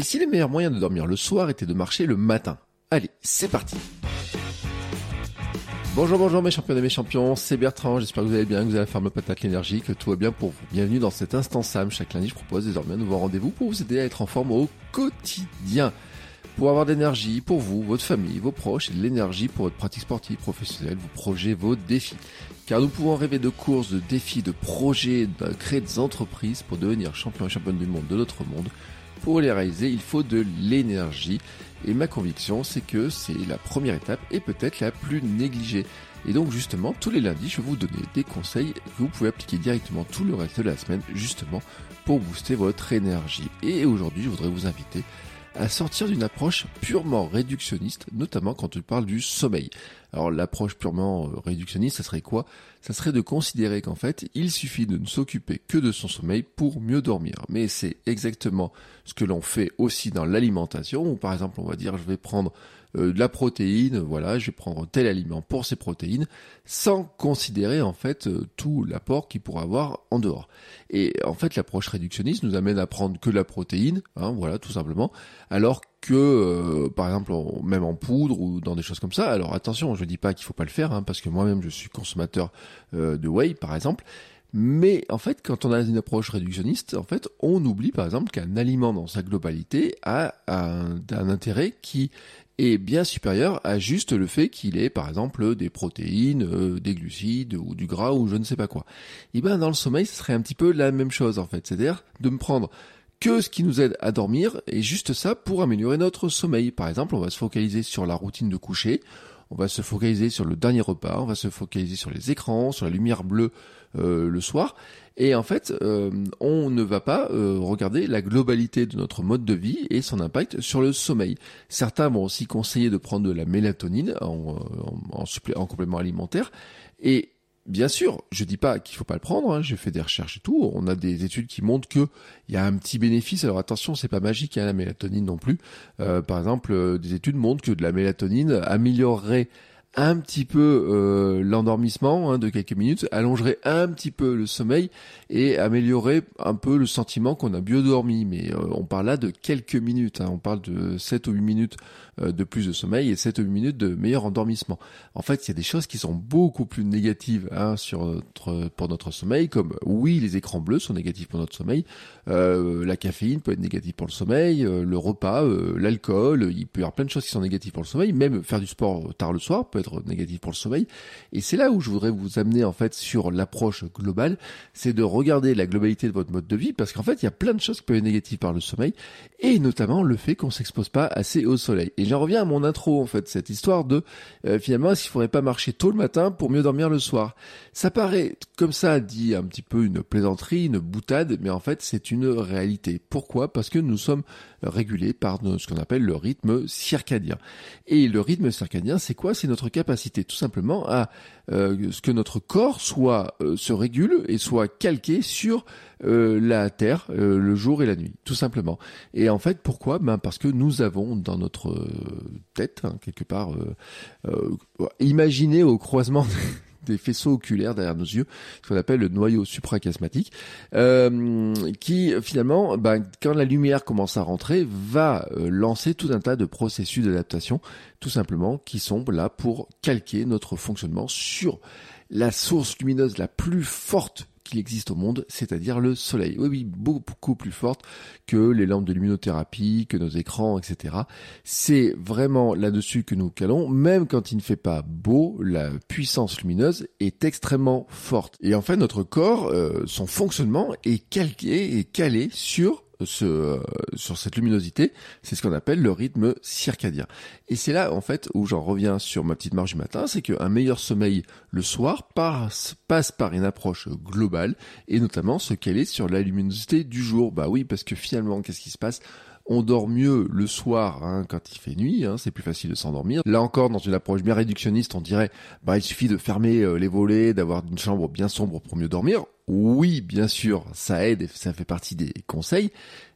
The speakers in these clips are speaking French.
Et si les meilleurs moyens de dormir le soir étaient de marcher le matin? Allez, c'est parti Bonjour, bonjour mes champions et mes champions, c'est Bertrand, j'espère que vous allez bien, que vous avez la forme patate l'énergie, que tout va bien pour vous. Bienvenue dans cet instant Sam, chaque lundi je propose désormais un nouveau rendez-vous pour vous aider à être en forme au quotidien. Pour avoir de l'énergie pour vous, votre famille, vos proches et de l'énergie pour votre pratique sportive, professionnelle, vos projets, vos défis. Car nous pouvons rêver de courses, de défis, de projets, de créer des entreprises pour devenir champion et championne du monde de notre monde pour les réaliser, il faut de l'énergie. Et ma conviction, c'est que c'est la première étape et peut-être la plus négligée. Et donc justement, tous les lundis, je vais vous donner des conseils que vous pouvez appliquer directement tout le reste de la semaine, justement pour booster votre énergie. Et aujourd'hui, je voudrais vous inviter sortir d'une approche purement réductionniste, notamment quand on parle du sommeil. Alors l'approche purement euh, réductionniste, ça serait quoi? Ça serait de considérer qu'en fait, il suffit de ne s'occuper que de son sommeil pour mieux dormir. Mais c'est exactement ce que l'on fait aussi dans l'alimentation, où par exemple on va dire je vais prendre de la protéine, voilà, je vais prendre tel aliment pour ces protéines, sans considérer en fait euh, tout l'apport qu'il pourra avoir en dehors. Et en fait, l'approche réductionniste nous amène à prendre que la protéine, hein, voilà, tout simplement, alors que, euh, par exemple, même en poudre ou dans des choses comme ça. Alors attention, je dis pas qu'il faut pas le faire, hein, parce que moi-même je suis consommateur de whey, par exemple. Mais en fait, quand on a une approche réductionniste, en fait, on oublie par exemple qu'un aliment dans sa globalité a un, intérêt qui est bien supérieur à juste le fait qu'il ait par exemple des protéines, euh, des glucides ou du gras ou je ne sais pas quoi. Et eh ben dans le sommeil, ce serait un petit peu la même chose en fait, c'est-à-dire de me prendre que ce qui nous aide à dormir et juste ça pour améliorer notre sommeil. Par exemple, on va se focaliser sur la routine de coucher, on va se focaliser sur le dernier repas, on va se focaliser sur les écrans, sur la lumière bleue euh, le soir. Et en fait, euh, on ne va pas euh, regarder la globalité de notre mode de vie et son impact sur le sommeil. Certains vont aussi conseiller de prendre de la mélatonine en, en, en complément alimentaire. Et Bien sûr, je dis pas qu'il faut pas le prendre. Hein, j'ai fait des recherches et tout. On a des études qui montrent que il y a un petit bénéfice. Alors attention, c'est pas magique hein, la mélatonine non plus. par exemple, des études montrent que de la mélatonine améliorerait un petit peu euh, l'endormissement hein, de quelques minutes, allongerait un petit peu le sommeil et améliorerait un peu le sentiment qu'on a bien dormi. Mais euh, on parle là de quelques minutes, hein. on parle de 7 ou 8 minutes euh, de plus de sommeil et 7 ou 8 minutes de meilleur endormissement. En fait, il y a des choses qui sont beaucoup plus négatives hein, sur notre, pour notre sommeil, comme oui, les écrans bleus sont négatifs pour notre sommeil, la caféine peut être négative pour le sommeil, le repas, l'alcool, il peut y avoir plein de choses qui sont négatives pour le sommeil, même faire du sport tard le soir peut être négatif pour le sommeil. Et c'est là où je voudrais vous amener en fait sur l'approche globale, c'est de regarder la globalité de votre mode de vie, parce qu'en fait il y a plein de choses qui peuvent être négatives par le sommeil, et notamment le fait qu'on s'expose pas assez au soleil. Et j'en reviens à mon intro en fait, cette histoire de euh, finalement qu'il faudrait pas marcher tôt le matin pour mieux dormir le soir? Ça paraît comme ça dit un petit peu une plaisanterie, une boutade, mais en fait c'est une réalité. Pourquoi? Parce que nous sommes régulés par ce qu'on appelle le rythme circadien. Et le rythme circadien, c'est quoi? C'est notre capacité tout simplement à euh, ce que notre corps soit euh, se régule et soit calqué sur euh, la Terre le jour et la nuit, tout simplement. Et en fait, pourquoi? Ben parce que nous avons dans notre tête hein, quelque part imaginé au croisement des faisceaux oculaires derrière nos yeux, ce qu'on appelle le noyau suprachiasmatique, euh, qui finalement, bah, quand la lumière commence à rentrer, va euh, lancer tout un tas de processus d'adaptation, tout simplement, qui sont là pour calquer notre fonctionnement sur la source lumineuse la plus forte existe au monde, c'est-à-dire le soleil. Oui, oui, beaucoup plus forte que les lampes de luminothérapie, que nos écrans, etc. C'est vraiment là-dessus que nous calons, même quand il ne fait pas beau, la puissance lumineuse est extrêmement forte. Et en fait, notre corps, euh, son fonctionnement est calqué et calé sur ce, euh, sur cette luminosité, c'est ce qu'on appelle le rythme circadien. Et c'est là en fait où j'en reviens sur ma petite marge du matin, c'est qu'un meilleur sommeil le soir passe par une approche globale et notamment ce qu'elle est sur la luminosité du jour. Bah oui, parce que finalement, qu'est-ce qui se passe? On dort mieux le soir hein, quand il fait nuit, hein, c'est plus facile de s'endormir. Là encore, dans une approche bien réductionniste, on dirait bah il suffit de fermer euh, les volets, d'avoir une chambre bien sombre pour mieux dormir. Oui, bien sûr, ça aide et ça fait partie des conseils,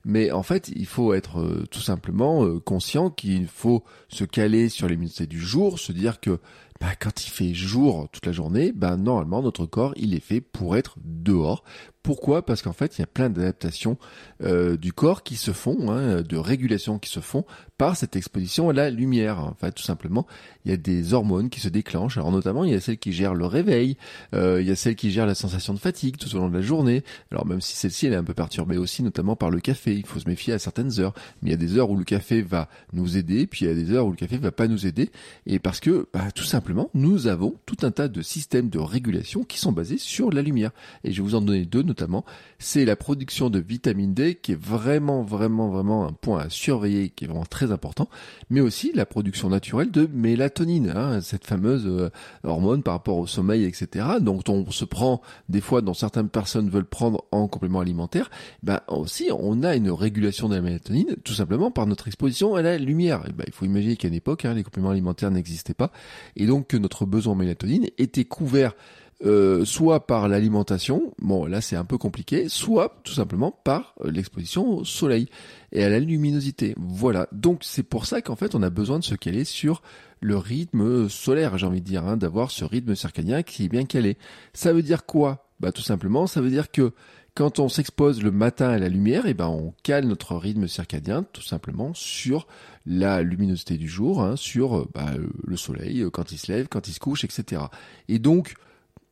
mais en fait, il faut être euh, tout simplement euh, conscient qu'il faut se caler sur les minutes du jour, se dire que bah, quand il fait jour toute la journée, bah, normalement notre corps il est fait pour être dehors, Pourquoi? Parce qu'en fait, il y a plein d'adaptations euh, du corps qui se font, hein, de régulation qui se font par cette exposition à la lumière. En fait, tout simplement, il y a des hormones qui se déclenchent. Alors notamment, il y a celles qui gèrent le réveil, euh, il y a celles qui gèrent la sensation de fatigue tout au long de la journée. Alors même si celle-ci, elle est un peu perturbée aussi, notamment par le café. Il faut se méfier à certaines heures. Mais il y a des heures où le café va nous aider, puis il y a des heures où le café va pas nous aider. Et parce que, bah, tout simplement, nous avons tout un tas de systèmes de régulation qui sont basés sur la lumière. Et je vais vous en donner deux notamment. C'est la production de vitamine D qui est vraiment, vraiment, vraiment un point à surveiller, qui est vraiment très important, mais aussi la production naturelle de mélatonine, hein, cette fameuse euh, hormone par rapport au sommeil, etc. Donc on se prend des fois, dont certaines personnes veulent prendre en complément alimentaire, ben aussi on a une régulation de la mélatonine tout simplement par notre exposition à la lumière. ben, il faut imaginer qu'à une époque, hein, les compléments alimentaires n'existaient pas, et donc que notre besoin en mélatonine était couvert euh, soit par l'alimentation, bon là c'est un peu compliqué, soit tout simplement par euh, l'exposition au soleil et à la luminosité. Voilà, donc c'est pour ça qu'en fait on a besoin de se caler sur le rythme solaire, j'ai envie de dire, hein, d'avoir ce rythme circadien qui est bien calé. Ça veut dire quoi? Bah tout simplement, ça veut dire que quand on s'expose le matin à la lumière, eh ben on cale notre rythme circadien tout simplement sur la luminosité du jour, hein, sur euh, bah, le soleil quand il se lève, quand il se couche, etc. Et donc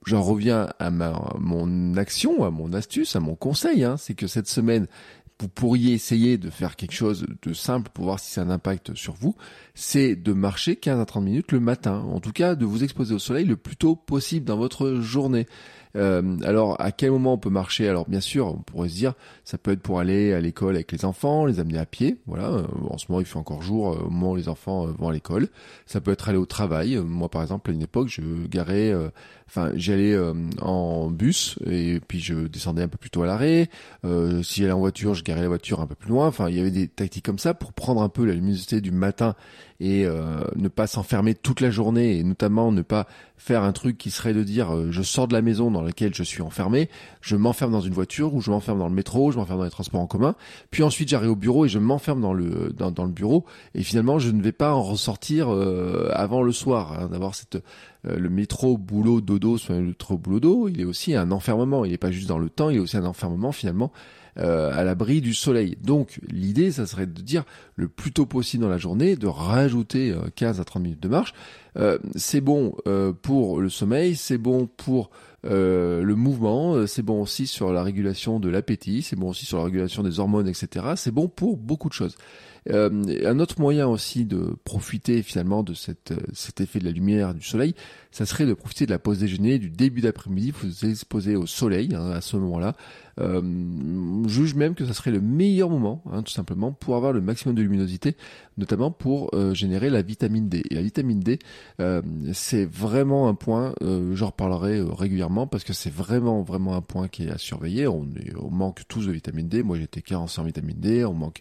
j'en reviens à ma, mon action, à mon astuce, à mon conseil, hein, c'est que cette semaine, vous pourriez essayer de faire quelque chose de simple pour voir si ça a un impact sur vous, c'est de marcher 15 à 30 minutes le matin. En tout cas, de vous exposer au soleil le plus tôt possible dans votre journée. Euh, alors, à quel moment on peut marcher? Alors, bien sûr, on pourrait se dire, ça peut être pour aller à l'école avec les enfants, les amener à pied. Voilà. Euh, en ce moment, il fait encore jour euh, au moment où les enfants vont à l'école. Ça peut être aller au travail. Moi, par exemple, à une époque, je garais, enfin, j'allais en bus et puis je descendais un peu plus tôt à l'arrêt. si j'allais en voiture, je garais la voiture un peu plus loin. Enfin, il y avait des tactiques comme ça pour prendre un peu la luminosité du matin et ne pas s'enfermer toute la journée et notamment ne pas faire un truc qui serait de dire je sors de la maison dans laquelle je suis enfermé, je m'enferme dans une voiture ou je m'enferme dans le métro, je m'enferme dans les transports en commun, puis ensuite j'arrive au bureau et je m'enferme dans le dans, dans, le bureau et finalement je ne vais pas en ressortir euh, avant le soir, hein, d'avoir cette euh, le métro boulot dodo soit le métro boulot dodo, il est aussi un enfermement, il n'est pas juste dans le temps, il est aussi un enfermement finalement euh, à l'abri du soleil. Donc l'idée, ça serait de dire le plus tôt possible dans la journée, de rajouter 15 à 30 minutes de marche. c'est bon pour le sommeil, c'est bon pour euh, le mouvement, euh, c'est bon aussi sur la régulation de l'appétit, c'est bon aussi sur la régulation des hormones, etc. C'est bon pour beaucoup de choses. Euh, un autre moyen aussi de profiter finalement de cette, cet effet de la lumière du soleil, ça serait de profiter de la pause déjeuner, du début d'après-midi, vous exposez au soleil hein, à ce moment-là. Euh, juge même que ça serait le meilleur moment, hein, tout simplement, pour avoir le maximum de luminosité, notamment pour euh, générer la vitamine D. Et la vitamine D, euh, c'est vraiment un point, euh, j'en reparlerai régulièrement, parce que c'est vraiment, vraiment un point qui est à surveiller. On, on manque tous de vitamine D. Moi, j'étais carencé en vitamine D. On manque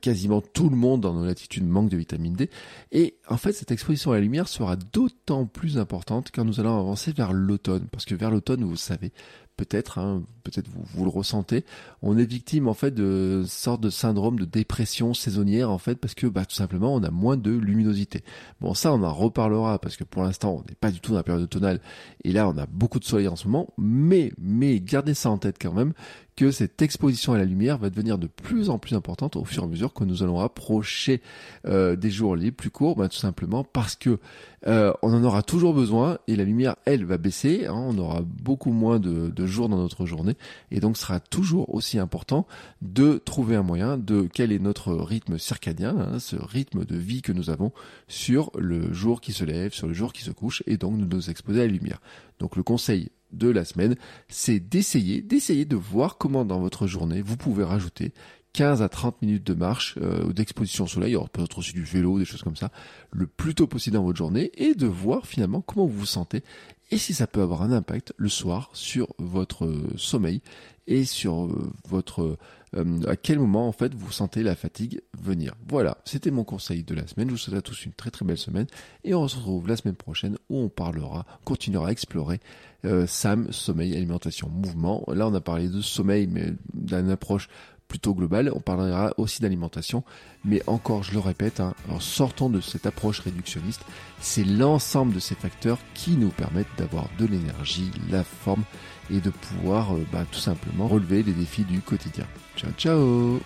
quasiment tout le monde dans nos latitudes manque de vitamine D. Et en fait, cette exposition à la lumière sera d'autant plus importante quand nous allons avancer vers l'automne. Parce que vers l'automne, vous savez, peut-être, hein, peut-être vous, vous le ressentez, on est victime en fait de sorte de syndrome de dépression saisonnière en fait parce que bah, tout simplement on a moins de luminosité. Bon ça on en reparlera parce que pour l'instant on n'est pas du tout dans la période automnale et là on a beaucoup de soleil en ce moment, mais mais gardez ça en tête quand même que cette exposition à la lumière va devenir de plus en plus importante au fur et à mesure que nous allons approcher euh, des jours les plus courts, bah, tout simplement parce que euh, on en aura toujours besoin et la lumière, elle, va baisser. Hein, on aura beaucoup moins de, jours dans notre journée et donc sera toujours aussi important de trouver un moyen de quel est notre rythme circadien, hein, ce rythme de vie que nous avons sur le jour qui se lève, sur le jour qui se couche et donc de nous exposer à la lumière. Donc le conseil de la semaine, c'est d'essayer, d'essayer de voir comment dans votre journée vous pouvez rajouter 15 à 30 minutes de marche euh, ou d'exposition au soleil, alors peut-être aussi du vélo, des choses comme ça, le plus tôt possible dans votre journée et de voir finalement comment vous vous sentez et si ça peut avoir un impact le soir sur votre euh, sommeil et sur euh, votre à quel moment en fait vous sentez la fatigue venir. Voilà, c'était mon conseil de la semaine. Je vous souhaite à tous une très très belle semaine et on se retrouve la semaine prochaine où on parlera, continuera à explorer SAM, sommeil, alimentation, mouvement. Là on a parlé de sommeil mais d'une approche plutôt globale. On parlera aussi d'alimentation, mais encore, je le répète, hein, en sortant de cette approche réductionniste, c'est l'ensemble de ces facteurs qui nous permettent d'avoir de l'énergie, la forme et de pouvoir euh, bah, tout simplement relever les défis du quotidien. Ciao ciao